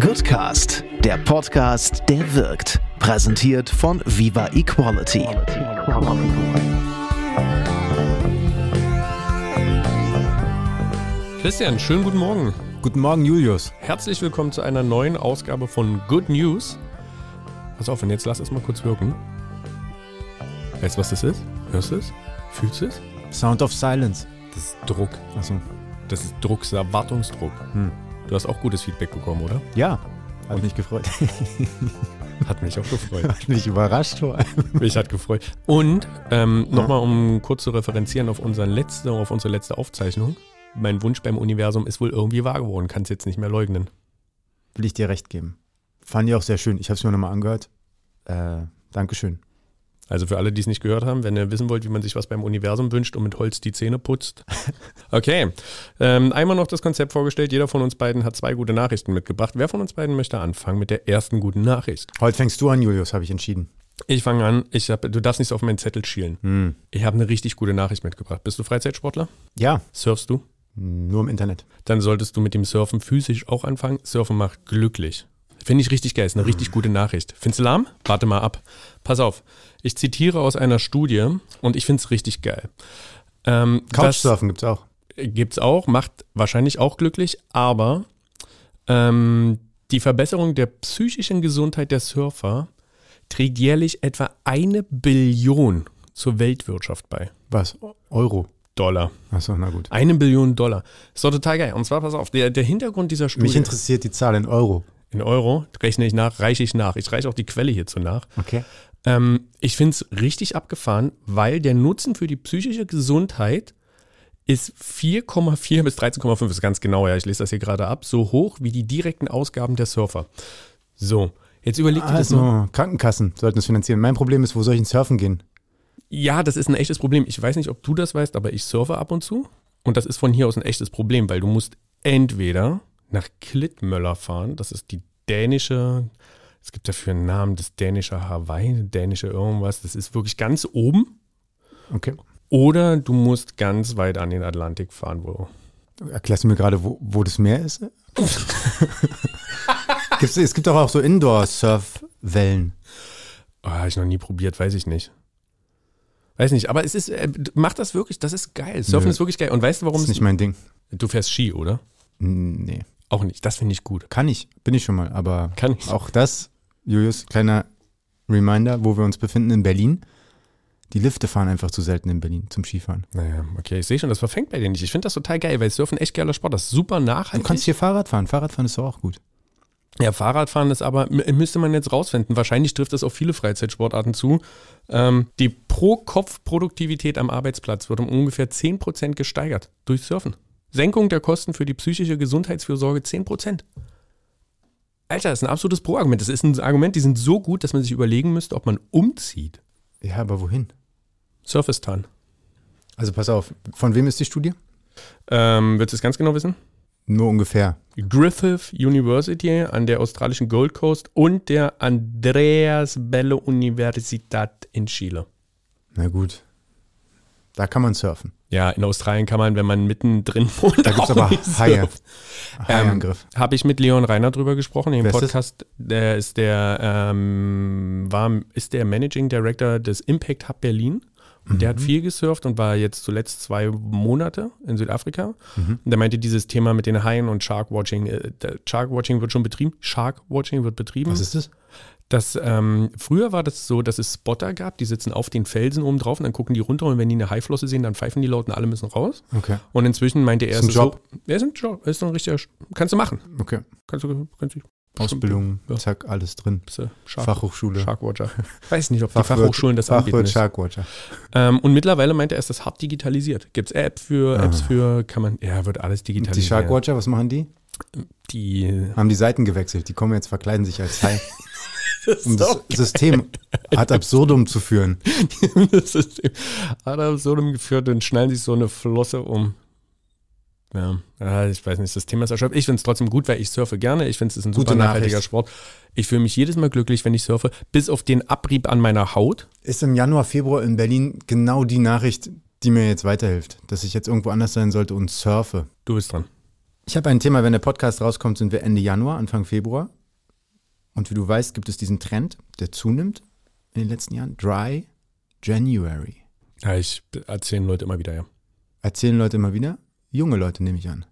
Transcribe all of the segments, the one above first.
Goodcast, der Podcast, der wirkt. Präsentiert von Viva Equality. Christian, schönen guten Morgen. Guten Morgen, Julius. Herzlich willkommen zu einer neuen Ausgabe von Good News. Pass auf, und jetzt lass es mal kurz wirken. Weißt du, was das ist? Hörst du es? Fühlst du es? Sound of Silence. Das ist Druck. Achso. Das ist Druck, das ist Erwartungsdruck. Hm. Du hast auch gutes Feedback bekommen, oder? Ja, hat mich gefreut. Hat mich auch gefreut. hat mich überrascht vor allem. mich hat gefreut. Und ähm, nochmal, um kurz zu referenzieren auf, unseren letzte, auf unsere letzte Aufzeichnung. Mein Wunsch beim Universum ist wohl irgendwie wahr geworden. Kann es jetzt nicht mehr leugnen. Will ich dir recht geben. Fand ich auch sehr schön. Ich habe es mir nochmal angehört. Äh, Dankeschön. Also für alle, die es nicht gehört haben, wenn ihr wissen wollt, wie man sich was beim Universum wünscht und mit Holz die Zähne putzt. Okay, ähm, einmal noch das Konzept vorgestellt. Jeder von uns beiden hat zwei gute Nachrichten mitgebracht. Wer von uns beiden möchte anfangen mit der ersten guten Nachricht? Heute fängst du an, Julius, habe ich entschieden. Ich fange an. Ich hab, du darfst nicht so auf meinen Zettel schielen. Hm. Ich habe eine richtig gute Nachricht mitgebracht. Bist du Freizeitsportler? Ja, Surfst du? nur im Internet. Dann solltest du mit dem Surfen physisch auch anfangen. Surfen macht glücklich. Finde ich richtig geil. Ist eine richtig gute Nachricht. Findest du lahm? Warte mal ab. Pass auf. Ich zitiere aus einer Studie und ich finde es richtig geil. Ähm, Couchsurfen gibt's auch. gibt's auch, macht wahrscheinlich auch glücklich, aber ähm, die Verbesserung der psychischen Gesundheit der Surfer trägt jährlich etwa eine Billion zur Weltwirtschaft bei. Was? Euro. Dollar. Achso, na gut. Eine Billion Dollar. Ist doch total geil. Und zwar, pass auf, der, der Hintergrund dieser Studie. Mich interessiert die Zahl in Euro. In Euro rechne ich nach, reiche ich nach. Ich reiche auch die Quelle hierzu nach. Okay. Ähm, ich finde es richtig abgefahren, weil der Nutzen für die psychische Gesundheit ist 4,4 bis 13,5, ist ganz genau, ja, ich lese das hier gerade ab, so hoch wie die direkten Ausgaben der Surfer. So, jetzt überleg dir das. Also, Krankenkassen sollten es finanzieren. Mein Problem ist, wo soll ich denn surfen gehen? Ja, das ist ein echtes Problem. Ich weiß nicht, ob du das weißt, aber ich surfe ab und zu. Und das ist von hier aus ein echtes Problem, weil du musst entweder nach Klittmöller fahren, das ist die dänische, es gibt dafür einen Namen, das dänische Hawaii, dänische irgendwas, das ist wirklich ganz oben. Okay. Oder du musst ganz weit an den Atlantik fahren, wo. Erklärst du mir gerade, wo, wo das Meer ist? Gibt's, es gibt doch auch so Indoor-Surfwellen. Oh, habe ich noch nie probiert, weiß ich nicht. Weiß nicht, aber es ist, äh, mach das wirklich, das ist geil. Surfen Nö. ist wirklich geil. Und weißt du, warum Das ist es nicht mein Ding. Du fährst Ski, oder? Nee. Auch nicht. Das finde ich gut. Kann ich, bin ich schon mal, aber Kann ich. auch das, Julius, kleiner Reminder, wo wir uns befinden in Berlin. Die Lifte fahren einfach zu selten in Berlin zum Skifahren. Naja, okay, ich sehe schon, das verfängt bei dir nicht. Ich finde das total geil, weil Surfen echt geiler Sport. Das ist super Du nachhaltig. kannst hier Fahrrad fahren. Fahrradfahren ist doch auch gut. Ja, Fahrradfahren ist aber, müsste man jetzt rausfinden. Wahrscheinlich trifft das auf viele Freizeitsportarten zu. Ähm, die Pro-Kopf-Produktivität am Arbeitsplatz wird um ungefähr 10% gesteigert durch Surfen. Senkung der Kosten für die psychische Gesundheitsfürsorge 10%. Alter, das ist ein absolutes Pro-Argument. Das ist ein Argument, die sind so gut, dass man sich überlegen müsste, ob man umzieht. Ja, aber wohin? Surfistan. Also pass auf, von wem ist die Studie? Ähm, willst du es ganz genau wissen? Nur ungefähr. Griffith University an der australischen Gold Coast und der Andreas Bello Universität in Chile. Na gut. Da kann man surfen. Ja, in Australien kann man, wenn man mittendrin wohnt, Da gibt es aber Haie. surfen. Haiangriff. Habe ich mit Leon Reiner drüber gesprochen im ist? Podcast. Der ist der ähm, war, ist der Managing Director des Impact Hub Berlin. Und der Mhm. hat viel gesurft und war jetzt zuletzt zwei Monate in Südafrika. Mhm. Und der meinte, dieses Thema mit den Haien und Sharkwatching, äh, der Sharkwatching wird schon betrieben. Sharkwatching wird betrieben. Was ist das? Das, ähm, früher war das so, dass es Spotter gab, die sitzen auf den Felsen oben drauf und dann gucken die runter und wenn die eine Haiflosse sehen, dann pfeifen die laut und alle müssen raus. Okay. Und inzwischen meinte er, Ist ein Job. So, ja, ist ein Job, ist ein richtiger, kannst du machen. Okay. Kannst du, kannst du. Ausbildung, Ja. zack, alles drin. Shark, Fachhochschule. Sharkwatcher. Weiß nicht, ob die Fachwirt- Fachhochschulen das Fachwirt anbieten. Sharkwatcher. Ähm, und mittlerweile meinte er, ist das hart digitalisiert. Gibt es Apps für, Ah. Apps für, kann man, ja, wird alles Und die digitalisiert. Sharkwatcher, was machen die? Die, Haben die Seiten gewechselt. Die kommen jetzt, verkleiden sich als Hai, das um das System ad absurdum zu führen. das System hat absurdum geführt und schnallen sich so eine Flosse um. Ja, ja, ich weiß nicht, das Thema ist erschöpft. Ich finde es trotzdem gut, weil ich surfe gerne. Ich finde es ist ein Gute super nachhaltiger Nachricht. Sport. Ich fühle mich jedes Mal glücklich, wenn ich surfe, bis auf den Abrieb an meiner Haut. Ist im Januar, Februar in Berlin genau die Nachricht, die mir jetzt weiterhilft, dass ich jetzt irgendwo anders sein sollte und surfe. Du bist dran. Ich habe ein Thema, wenn der Podcast rauskommt, sind wir Ende Januar, Anfang Februar. Und wie du weißt, gibt es diesen Trend, der zunimmt in den letzten Jahren. Dry January. Ja, ich erzähle Leute immer wieder, ja. Erzählen Leute immer wieder. Junge Leute nehme ich an.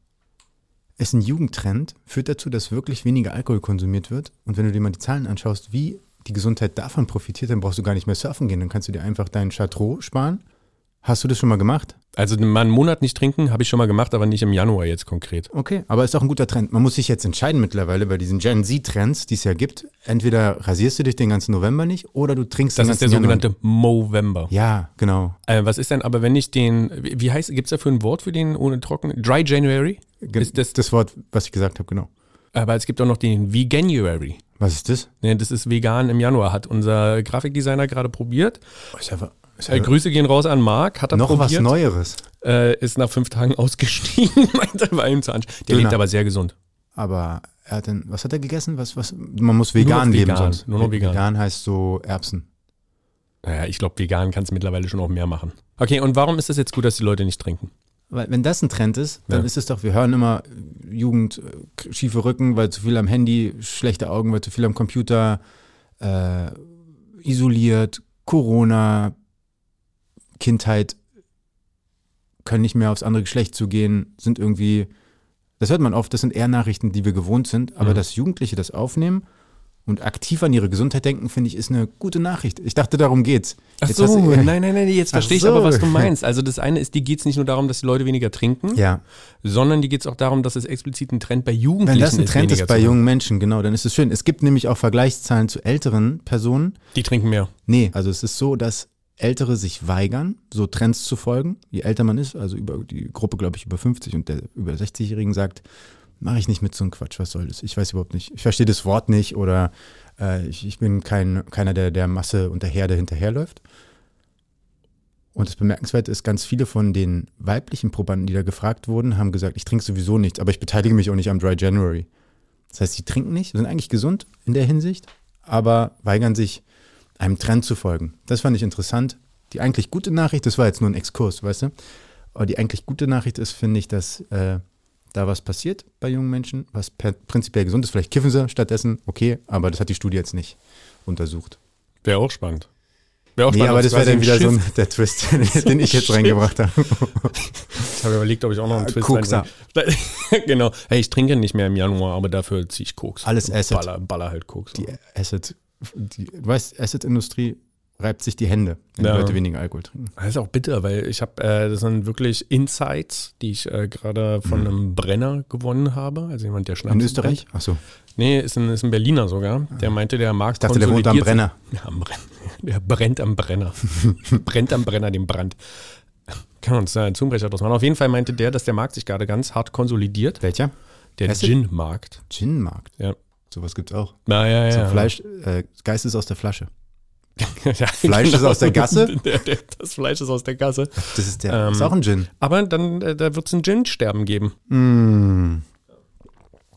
Ist ein Jugendtrend, führt dazu, dass wirklich weniger Alkohol konsumiert wird. Und wenn du dir mal die Zahlen anschaust, wie die Gesundheit davon profitiert, dann brauchst du gar nicht mehr surfen gehen. Dann kannst du dir einfach deinen Chartreux sparen. Hast du das schon mal gemacht? Also mal einen Monat nicht trinken, habe ich schon mal gemacht, aber nicht im Januar jetzt konkret. Okay, aber ist auch ein guter Trend. Man muss sich jetzt entscheiden mittlerweile bei diesen Gen Z-Trends, die es ja gibt. Entweder rasierst du dich den ganzen November nicht oder du trinkst Das den ist der ganzen Januar. sogenannte Movember. Ja, genau. Äh, was ist denn aber, wenn ich den, wie heißt, gibt es dafür ein Wort für den ohne Trocken? Dry January? Ge- Ist das- das Ist Wort, was ich gesagt habe, genau. Aber es gibt auch noch den Veganuary. Was ist das? Ne, das ist vegan im Januar, hat unser Grafikdesigner gerade probiert. Ist ja, ist Äh, Grüße gehen raus an Marc, hat er noch was probiert. Neueres. Äh, ist nach fünf Tagen ausgestiegen, meinte war ihm zu. Der Döner. lebt aber sehr gesund. Aber er hat denn, was hat er gegessen? Was, was, man muss vegan leben vegan, sonst. nur noch vegan. Vegan heißt so Erbsen. Naja, ich glaube, vegan kannst du mittlerweile schon auch mehr machen. Okay, und warum ist das jetzt gut, dass die Leute nicht trinken? Weil wenn das ein Trend ist, dann Ja. ist es doch, wir hören immer Jugend, äh, schiefe Rücken, weil zu viel am Handy, schlechte Augen, weil zu viel am Computer, äh, isoliert, Corona, Kindheit, können nicht mehr aufs andere Geschlecht zugehen, sind irgendwie, das hört man oft, das sind eher Nachrichten, die wir gewohnt sind, aber Mhm. dass Jugendliche das aufnehmen und aktiv an ihre Gesundheit denken, finde ich, ist eine gute Nachricht. Ich dachte, darum geht's. Ach Jetzt so, hast nein, nein, nein, jetzt verstehe ich so. aber, was du meinst. Also das eine ist, die geht es nicht nur darum, dass die Leute weniger trinken, Ja. sondern die geht es auch darum, dass es explizit ein Trend bei Jugendlichen Wenn das ein ist. Trend ist bei jungen Menschen, genau, dann ist es schön. Es gibt nämlich auch Vergleichszahlen zu älteren Personen. Die trinken mehr. Nee, also es ist so, dass Ältere sich weigern, so Trends zu folgen. Je älter man ist, also über die Gruppe, glaube ich, über 50 und der über 60-Jährigen sagt, mache ich nicht mit so einem Quatsch, was soll das? Ich weiß überhaupt nicht. Ich verstehe das Wort nicht oder äh, ich, ich bin kein, keiner, der der Masse und der Herde hinterherläuft. Und das Bemerkenswerte ist, ganz viele von den weiblichen Probanden, die da gefragt wurden, haben gesagt, ich trinke sowieso nichts, aber ich beteilige mich auch nicht am Dry January. Das heißt, sie trinken nicht, sind eigentlich gesund in der Hinsicht, aber weigern sich, einem Trend zu folgen. Das fand ich interessant. Die eigentlich gute Nachricht, das war jetzt nur ein Exkurs, weißt du? Aber die eigentlich gute Nachricht ist, finde ich, dass äh, da was passiert bei jungen Menschen, was prinzipiell gesund ist. Vielleicht kiffen sie stattdessen, okay, aber das hat die Studie jetzt nicht untersucht. Wäre auch spannend. Wäre auch Nee, spannend, aber das wäre dann wieder so Shift- ein, der Twist, den ich jetzt Shift. reingebracht habe. Ich habe überlegt, ob ich auch noch einen Äh, Twist Kokser. genau. Hey, ich trinke nicht mehr im Januar, aber dafür ziehe ich Koks. Alles Acid. Baller, baller halt Koks. Die Asset, die, du weißt, Asset-Industrie reibt sich die Hände, wenn Ja. die Leute weniger Alkohol trinken. Das ist auch bitter, weil ich habe, äh, das sind wirklich Insights, die ich äh, gerade von einem Brenner gewonnen habe. Also jemand, der Schnaps Mhm. In Österreich? brennt. Achso, Nee, ist ein, ist ein Berliner sogar. Der meinte, der Markt ich dachte, der wohnt am Brenner. Ja, am Brenner. Der brennt am Brenner. brennt am Brenner den Brand. Kann man uns da einen Zungenbrecher draus machen. Auf jeden Fall meinte der, dass der Markt sich gerade ganz hart konsolidiert. Welcher? Der? Gin-Markt. Gin-Markt. Ja. Sowas gibt's auch. Na, ja, ja. So. Fleisch, äh, Geist ist aus der Flasche. ja, Fleisch ist aus der Gasse? Der, der, das Fleisch ist aus der Gasse. Das ist der. Ähm, ist auch ein Gin. Aber dann, äh, da wird es ein Gin-Sterben geben. Mm.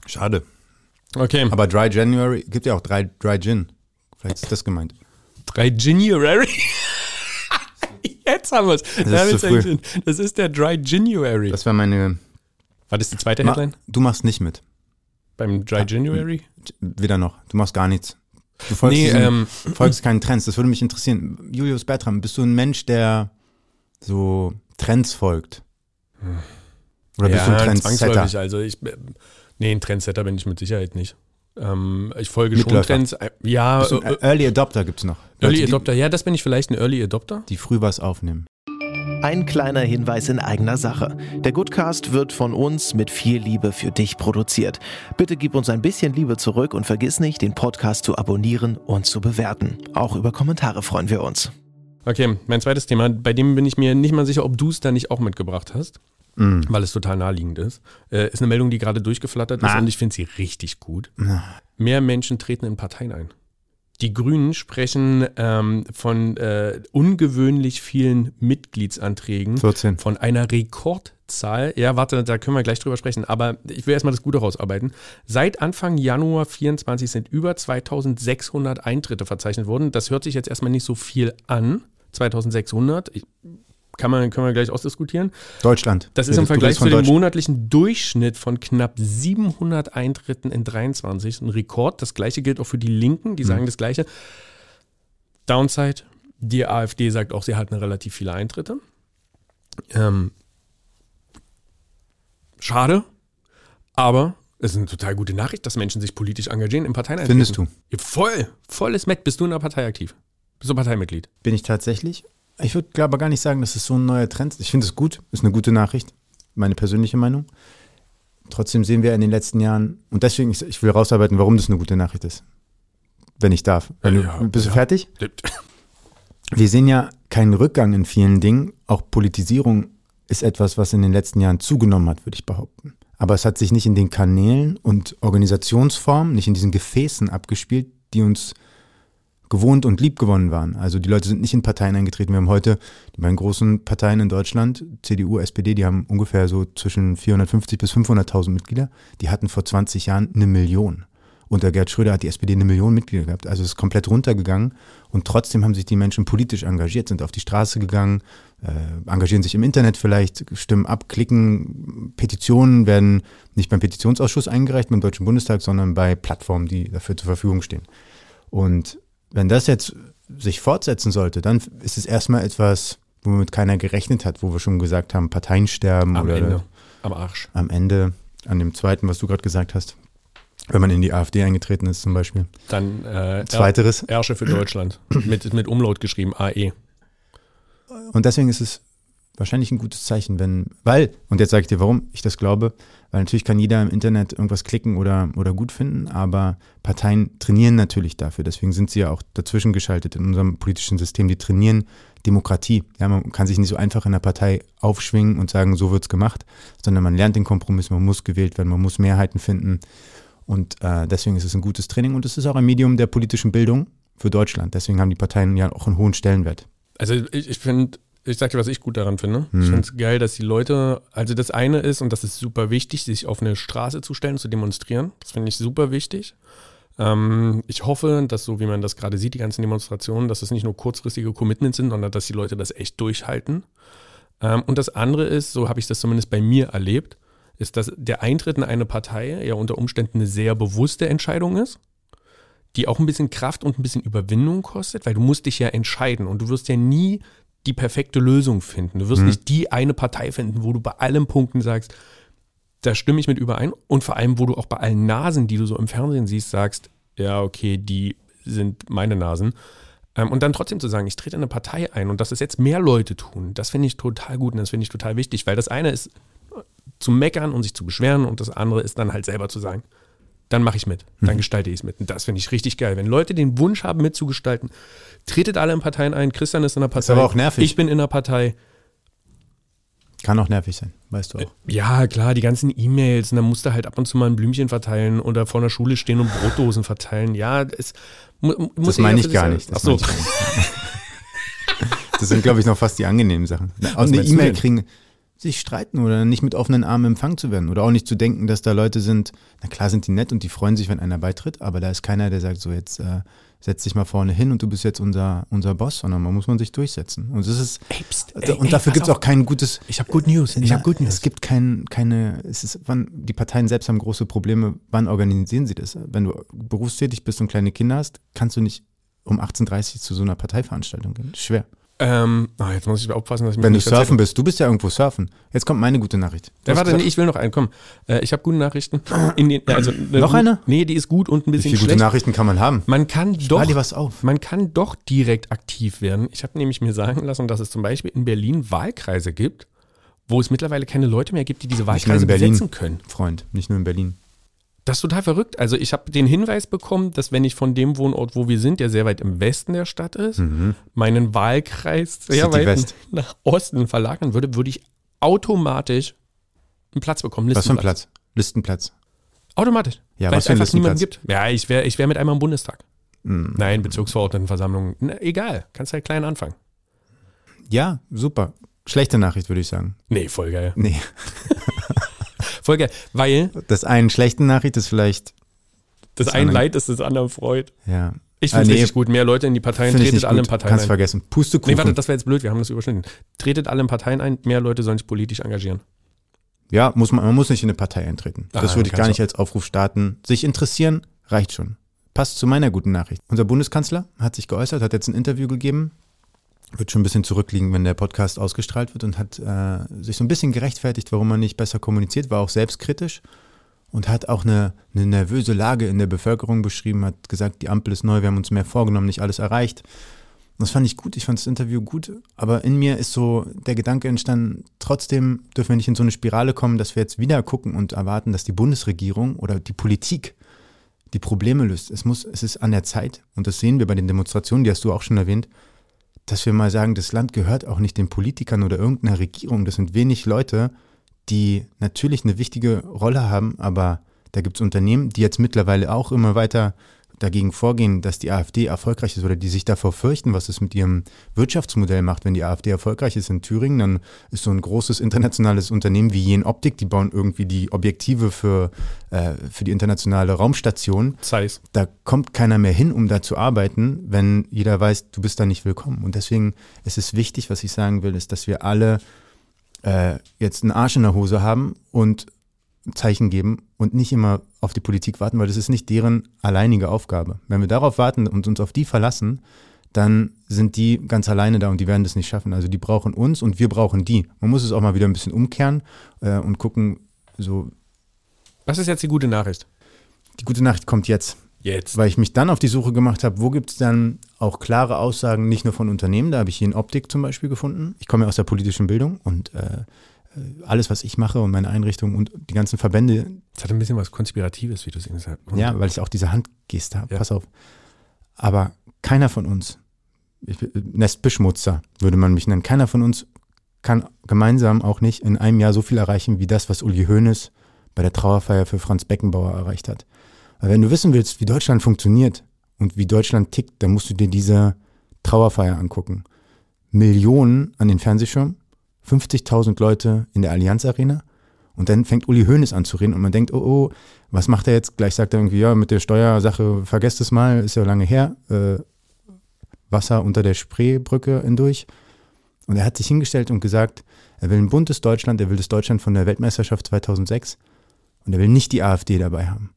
Schade. Okay. Aber Dry January gibt ja auch drei Dry Gin. Vielleicht ist das gemeint. Drei January. Jetzt haben wir es. früh. Das ist der Dry January. Das wäre meine. War das die zweite Ma Headline? du machst nicht mit. Beim Dry January? Weder noch. Du machst gar nichts. Du folgst, Nee, diesen, ähm, folgst keinen Trends. Das würde mich interessieren. Julius Bertram, bist du ein Mensch, der so Trends folgt? Oder bist du ein Trendsetter? Also ich, äh, nee, ein Trendsetter bin ich mit Sicherheit nicht. Ähm, ich folge schon Mitläufer. Trends. äh, Ja, ein äh, Early Adopter gibt's noch. Early Leute, die- Adopter. Ja, das bin ich vielleicht ein Early Adopter. Die früh was aufnehmen. Ein kleiner Hinweis in eigener Sache. Der Goodcast wird von uns mit viel Liebe für dich produziert. Bitte gib uns ein bisschen Liebe zurück und vergiss nicht, den Podcast zu abonnieren und zu bewerten. Auch über Kommentare freuen wir uns. Okay, mein zweites Thema, bei dem bin ich mir nicht mal sicher, ob du es da nicht auch mitgebracht hast, Mm. weil es total naheliegend ist. Äh, ist eine Meldung, die gerade durchgeflattert ist Na. und ich finde sie richtig gut. Na. Mehr Menschen treten in Parteien ein. Die Grünen sprechen ähm, von äh, ungewöhnlich vielen Mitgliedsanträgen, 14. von einer Rekordzahl. Ja, warte, da können wir gleich drüber sprechen, aber ich will erstmal das Gute rausarbeiten. Seit Anfang Januar 24 sind über 2600 Eintritte verzeichnet worden. Das hört sich jetzt erstmal nicht so viel an. 2600. Ich kann man, können wir gleich ausdiskutieren. Deutschland. Das ist im Vergleich zu dem monatlichen Durchschnitt von knapp 700 Eintritten in 23 ein Rekord. Das gleiche gilt auch für die Linken, Mhm. die sagen das gleiche. Downside, die AfD sagt auch, sie hatten relativ viele Eintritte. Ähm, schade, aber es ist eine total gute Nachricht, dass Menschen sich politisch engagieren in Parteien eintreten. Findest du? Voll, volles Met. Bist du in einer Partei aktiv? Bist du Parteimitglied? Bin ich tatsächlich. Ich würde glaube gar nicht sagen, dass es so ein neuer Trend ist. Ich finde es gut, ist eine gute Nachricht, meine persönliche Meinung. Trotzdem sehen wir in den letzten Jahren, und deswegen, ich, ich will rausarbeiten, warum das eine gute Nachricht ist. Wenn ich darf. Ja, du, bist ja. du fertig? Wir sehen ja keinen Rückgang in vielen Dingen. Auch Politisierung ist etwas, was in den letzten Jahren zugenommen hat, würde ich behaupten. Aber es hat sich nicht in den Kanälen und Organisationsformen, nicht in diesen Gefäßen abgespielt, die uns gewohnt und liebgewonnen waren. Also die Leute sind nicht in Parteien eingetreten. Wir haben heute die beiden großen Parteien in Deutschland, CDU, SPD, die haben ungefähr so zwischen 450 bis 500.000 Mitglieder. Die hatten vor 20 Jahren eine Million. Unter Gerd Schröder hat die SPD eine Million Mitglieder gehabt. Also es ist komplett runtergegangen. Und trotzdem haben sich die Menschen politisch engagiert, sind auf die Straße gegangen, äh, engagieren sich im Internet vielleicht, stimmen ab, klicken. Petitionen werden nicht beim Petitionsausschuss eingereicht, beim Deutschen Bundestag, sondern bei Plattformen, die dafür zur Verfügung stehen. Und wenn das jetzt sich fortsetzen sollte, dann ist es erstmal etwas, womit keiner gerechnet hat, wo wir schon gesagt haben, Parteien sterben Am oder Ende. Am Arsch. am Ende, an dem zweiten, was du gerade gesagt hast, wenn man in die AfD eingetreten ist zum Beispiel. Dann äh, Zweiteres. Ersche für Deutschland. mit, mit Umlaut geschrieben. AE. Und deswegen ist es wahrscheinlich ein gutes Zeichen, wenn, weil, und jetzt sage ich dir, warum ich das glaube, weil natürlich kann jeder im Internet irgendwas klicken oder, oder gut finden, aber Parteien trainieren natürlich dafür. Deswegen sind sie ja auch dazwischen geschaltet in unserem politischen System. Die trainieren Demokratie. Ja, man kann sich nicht so einfach in der Partei aufschwingen und sagen, so wird's gemacht, sondern man lernt den Kompromiss, man muss gewählt werden, man muss Mehrheiten finden. Und äh, deswegen ist es ein gutes Training und es ist auch ein Medium der politischen Bildung für Deutschland. Deswegen haben die Parteien ja auch einen hohen Stellenwert. Also ich, ich finde, ich sag dir, was ich gut daran finde. Mhm. Ich finde es geil, dass die Leute, also das eine ist, und das ist super wichtig, sich auf eine Straße zu stellen, zu demonstrieren. Das finde ich super wichtig. Ähm, ich hoffe, dass so wie man das gerade sieht, die ganzen Demonstrationen, dass es nicht nur kurzfristige Commitments sind, sondern dass die Leute das echt durchhalten. Ähm, und das andere ist, so habe ich das zumindest bei mir erlebt, ist, dass der Eintritt in eine Partei ja unter Umständen eine sehr bewusste Entscheidung ist, die auch ein bisschen Kraft und ein bisschen Überwindung kostet, weil du musst dich ja entscheiden und du wirst ja nie die perfekte Lösung finden. Du wirst nicht die eine Partei finden, wo du bei allen Punkten sagst, da stimme ich mit überein und vor allem, wo du auch bei allen Nasen, die du so im Fernsehen siehst, sagst, ja, okay, die sind meine Nasen. Ähm, und dann trotzdem zu sagen, ich trete in eine Partei ein und dass es jetzt mehr Leute tun, das finde ich total gut und das finde ich total wichtig, weil das eine ist äh, zu meckern und sich zu beschweren und das andere ist dann halt selber zu sagen, dann mache ich mit, dann gestalte ich es mit. Und das finde ich richtig geil. Wenn Leute den Wunsch haben, mitzugestalten, tretet alle in Parteien ein. Christian ist in einer Partei. aber auch nervig. Ich bin in einer Partei. Kann auch nervig sein, weißt du auch. Ja, klar, die ganzen E-Mails. Und dann musst du halt ab und zu mal ein Blümchen verteilen oder vor einer Schule stehen und Brotdosen verteilen. Ja, es mu muss Das jeder meine ich gar nicht. Das so. meine ich gar nicht. Das sind, glaube ich, noch fast die angenehmen Sachen. Und eine E-Mail kriegen, sich streiten oder nicht mit offenen Armen empfangen zu werden. Oder auch nicht zu denken, dass da Leute sind, na klar sind die nett und die freuen sich, wenn einer beitritt, aber da ist keiner, der sagt, so jetzt äh, setz dich mal vorne hin und du bist jetzt unser, unser Boss, sondern man muss man sich durchsetzen. Und das ist, Ey, pst, Also, ey, und dafür gibt es auch kein gutes, Ich habe Good News. Ich habe Good News. Es gibt kein, keine, es ist, wann, die Parteien selbst haben große Probleme. Wann organisieren sie das? Wenn du berufstätig bist und kleine Kinder hast, kannst du nicht um 18.30 Uhr zu so einer Parteiveranstaltung gehen. Schwer. Ähm, ah, jetzt muss ich aufpassen, dass ich Wenn du surfen bist, du bist ja irgendwo surfen. Jetzt kommt meine gute Nachricht. Ja, hast warte, nee, ich will noch einen. Komm, äh, ich habe gute Nachrichten. Den, also, Noch eine? Nee, die ist gut und ein wie bisschen viele gute schlecht. Nachrichten kann man haben? Man kann Doch. doch, dir was auf. man kann doch direkt aktiv werden. Ich habe nämlich mir sagen lassen, dass es zum Beispiel in Berlin Wahlkreise gibt, wo es mittlerweile keine Leute mehr gibt, die diese Wahlkreise besetzen können. Freund, nicht nur in Berlin. Das ist total verrückt. Also ich habe den Hinweis bekommen, dass wenn ich von dem Wohnort, wo wir sind, der sehr weit im Westen der Stadt ist, meinen Wahlkreis sehr Mhm. Weit West. nach Osten verlagern würde, würde ich automatisch einen Platz bekommen. Was für ein. Platz? Listenplatz. Automatisch. Ja, weil was es für ein einfach niemanden gibt. Ja, ich wäre ich wär mit einmal im Bundestag. Hm. Nein, Bezirksverordnetenversammlung. Na, egal, kannst halt klein anfangen. Ja, super. Schlechte Nachricht, würde ich sagen. Nee, voll geil. Nee. Voll geil. Weil Das einen schlechten Nachricht ist vielleicht, das Das ein andere- Leid ist das andere Freud. ja, Ich finde Ah, es nee, richtig gut. Mehr Leute in die Parteien, tretet alle in. Parteien Kannst ein. vergessen. Pustekuchen. Nee, warte, das wäre jetzt blöd, wir haben das überschnitten. Tretet alle in Parteien ein, mehr Leute sollen sich politisch engagieren. Ja, muss man, man muss nicht in eine Partei eintreten. Ah, das würde ich gar nicht als Aufruf starten. Sich interessieren reicht schon. Passt zu meiner guten Nachricht. Unser Bundeskanzler hat sich geäußert, hat jetzt ein Interview gegeben. Wird schon ein bisschen zurückliegen, wenn der Podcast ausgestrahlt wird und hat äh, sich so ein bisschen gerechtfertigt, warum man nicht besser kommuniziert, war auch selbstkritisch und hat auch eine, eine nervöse Lage in der Bevölkerung beschrieben, hat gesagt, die Ampel ist neu, wir haben uns mehr vorgenommen, nicht alles erreicht. Das fand ich gut, ich fand das Interview gut, aber in mir ist so der Gedanke entstanden, trotzdem dürfen wir nicht in so eine Spirale kommen, dass wir jetzt wieder gucken und erwarten, dass die Bundesregierung oder die Politik die Probleme löst. Es muss, es ist an der Zeit, und das sehen wir bei den Demonstrationen, die hast du auch schon erwähnt, dass wir mal sagen, das Land gehört auch nicht den Politikern oder irgendeiner Regierung. Das sind wenig Leute, die natürlich eine wichtige Rolle haben, aber da gibt es Unternehmen, die jetzt mittlerweile auch immer weiter dagegen vorgehen, dass die AfD erfolgreich ist oder die sich davor fürchten, was es mit ihrem Wirtschaftsmodell macht. Wenn die AfD erfolgreich ist in Thüringen, dann ist so ein großes internationales Unternehmen wie Jen Optik, die bauen irgendwie die Objektive für, äh, für die internationale Raumstation Zeiss. da kommt keiner mehr hin, um da zu arbeiten, wenn jeder weiß, du bist da nicht willkommen. Und deswegen ist es wichtig, was ich sagen will, ist, dass wir alle äh, jetzt einen Arsch in der Hose haben und Zeichen geben und nicht immer auf die Politik warten, weil das ist nicht deren alleinige Aufgabe. Wenn wir darauf warten und uns auf die verlassen, dann sind die ganz alleine da und die werden das nicht schaffen. Also die brauchen uns und wir brauchen die. Man muss es auch mal wieder ein bisschen umkehren äh, und gucken, so Was ist jetzt die gute Nachricht? die gute Nacht kommt jetzt. Jetzt. weil ich mich dann auf die Suche gemacht habe, wo gibt es dann auch klare Aussagen, nicht nur von Unternehmen, da habe ich hier in Optik zum Beispiel gefunden. Ich komme ja aus der politischen Bildung und äh, alles, was ich mache und meine Einrichtung und die ganzen Verbände, Das hat ein bisschen was Konspiratives, wie du es eben gesagt hast. ja, weil ich auch diese Handgeste habe, Ja. pass auf. Aber keiner von uns, ich, Nestbeschmutzer würde man mich nennen, keiner von uns kann gemeinsam auch nicht in einem Jahr so viel erreichen, wie das, was Uli Hoeneß bei der Trauerfeier für Franz Beckenbauer erreicht hat. Weil wenn du wissen willst, wie Deutschland funktioniert und wie Deutschland tickt, dann musst du dir diese Trauerfeier angucken. Millionen an den Fernsehschirmen, 50.000 Leute in der Allianz Arena und dann fängt Uli Hoeneß an zu reden und man denkt, oh, oh, was macht er jetzt? Gleich sagt er irgendwie, ja, mit der Steuersache, vergesst es mal, ist ja lange her. Äh, Wasser unter der Spreebrücke hindurch. Und er hat sich hingestellt und gesagt, er will ein buntes Deutschland, er will das Deutschland von der Weltmeisterschaft 2006 und er will nicht die AfD dabei haben.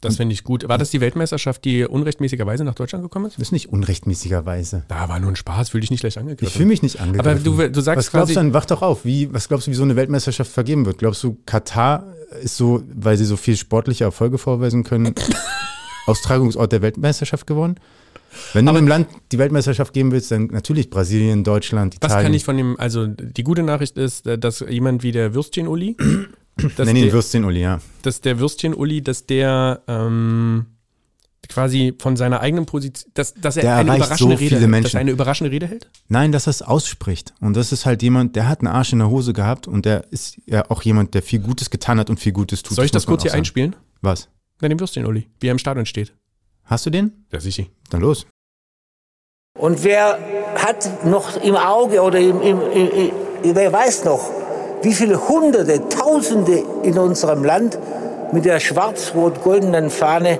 Das finde ich gut. War das die Weltmeisterschaft, die unrechtmäßigerweise nach Deutschland gekommen ist? Das ist nicht unrechtmäßigerweise. Da war nur ein Spaß, fühle dich nicht gleich Ich angegriffen. fühle mich nicht angegriffen. Aber du, du sagst was glaubst du denn? Wach doch auf. Wie, was glaubst du, wie so eine Weltmeisterschaft vergeben wird? Glaubst du, Katar ist so, weil sie so viel sportliche Erfolge vorweisen können, Austragungsort der Weltmeisterschaft geworden? Wenn du einem Land die Weltmeisterschaft geben willst, dann natürlich Brasilien, Deutschland, was Italien. kann ich von dem, also die gute Nachricht ist, äh, dass jemand wie der Würstchen-Uli, Nenn ihn der, Würstchen, Uli, ja. dass der Würstchen-Uli, dass der ähm, quasi von seiner eigenen Position, dass, dass er Der eine überraschende so Rede hält, dass er eine überraschende Rede hält? Nein, dass er es ausspricht. Und das ist halt jemand, der hat einen Arsch in der Hose gehabt und der ist ja auch jemand, der viel Gutes getan hat und viel Gutes tut. Soll ich das man kurz hier sagen. einspielen? Was? Bei dem Würstchen-Uli, wie er im Stadion steht. Hast du den? Ja, sicher. Dann los. Und wer hat noch im Auge oder im, im, im, im, wer weiß noch, wie viele Hunderte, Tausende in unserem Land mit der schwarz-rot-goldenen Fahne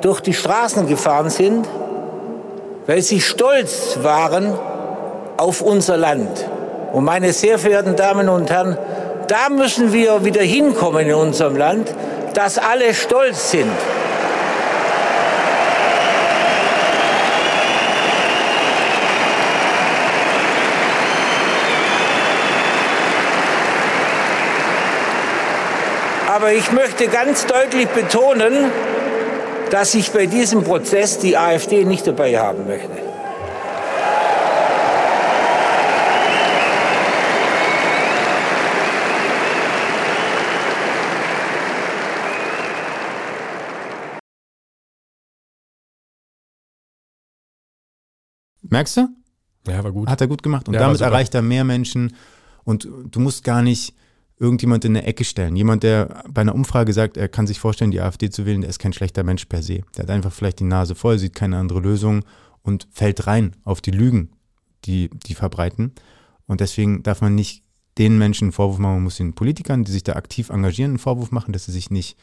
durch die Straßen gefahren sind, weil sie stolz waren auf unser Land. Und meine sehr verehrten Damen und Herren, da müssen wir wieder hinkommen in unserem Land, dass alle stolz sind. Aber ich möchte ganz deutlich betonen, dass ich bei diesem Prozess die AfD nicht dabei haben möchte. Merkst du? Ja, war gut. Hat er gut gemacht. Und Ja, damit erreicht er mehr Menschen. Und du musst gar nicht irgendjemand in eine Ecke stellen. Jemand, der bei einer Umfrage sagt, er kann sich vorstellen, die AfD zu wählen, der ist kein schlechter Mensch per se. Der hat einfach vielleicht die Nase voll, sieht keine andere Lösung und fällt rein auf die Lügen, die die verbreiten. Und deswegen darf man nicht den Menschen einen Vorwurf machen, man muss den Politikern, die sich da aktiv engagieren, einen Vorwurf machen, dass sie sich nicht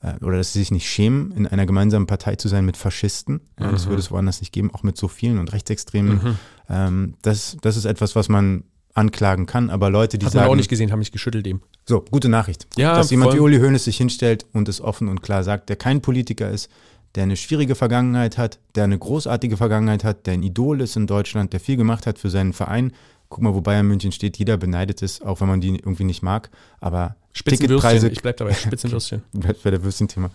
äh, oder dass sie sich nicht schämen, in einer gemeinsamen Partei zu sein mit Faschisten. Ja, das Mhm. würde es woanders nicht geben, auch mit so vielen und Rechtsextremen. Mhm. Ähm, das, das ist etwas, was man anklagen kann, aber Leute, die Hat sagen, auch nicht gesehen, haben mich geschüttelt eben. so, gute Nachricht, Ja, dass jemand wie Uli Hoeneß sich hinstellt und es offen und klar sagt, der kein Politiker ist, der eine schwierige Vergangenheit hat, der eine großartige Vergangenheit hat, der ein Idol ist in Deutschland, der viel gemacht hat für seinen Verein. Guck mal, wo Bayern München steht, jeder beneidet es, auch wenn man die irgendwie nicht mag, aber Spitzenwürstchen, Ticketpreise, ich bleib dabei, Spitzenwürstchen. bei der Würstchen-Thema.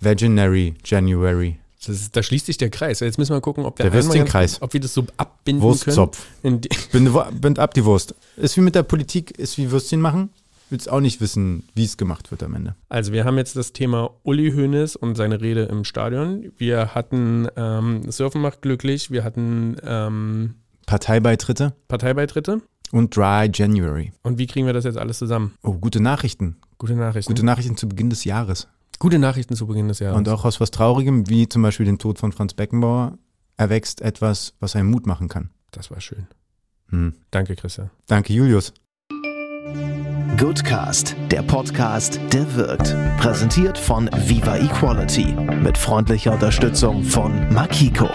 Veganary, January, ist, da schließt sich der Kreis. Jetzt müssen wir gucken, ob der, Der Würstchenkreis. ob wir das so abbinden Wurstzopf. können. Bind, bind ab die Wurst. Ist wie mit der Politik, ist wie Würstchen machen. Willst auch nicht wissen, wie es gemacht wird am Ende. Also wir haben jetzt das Thema Uli Hoeneß und seine Rede im Stadion. Wir hatten ähm, Surfen macht glücklich, wir hatten ähm, Parteibeitritte Parteibeitritte. und Dry January. Und wie kriegen wir das jetzt alles zusammen? Oh, gute Nachrichten. Gute Nachrichten. Gute Nachrichten zu Beginn des Jahres. Gute Nachrichten zu Beginn des Jahres. Und auch aus was Traurigem, wie zum Beispiel dem Tod von Franz Beckenbauer, erwächst etwas, was einem Mut machen kann. das war schön. Hm. Danke, Christian. Danke, Julius. Goodcast, der Podcast, der wirkt. Präsentiert von Viva Equality mit freundlicher Unterstützung von Makiko.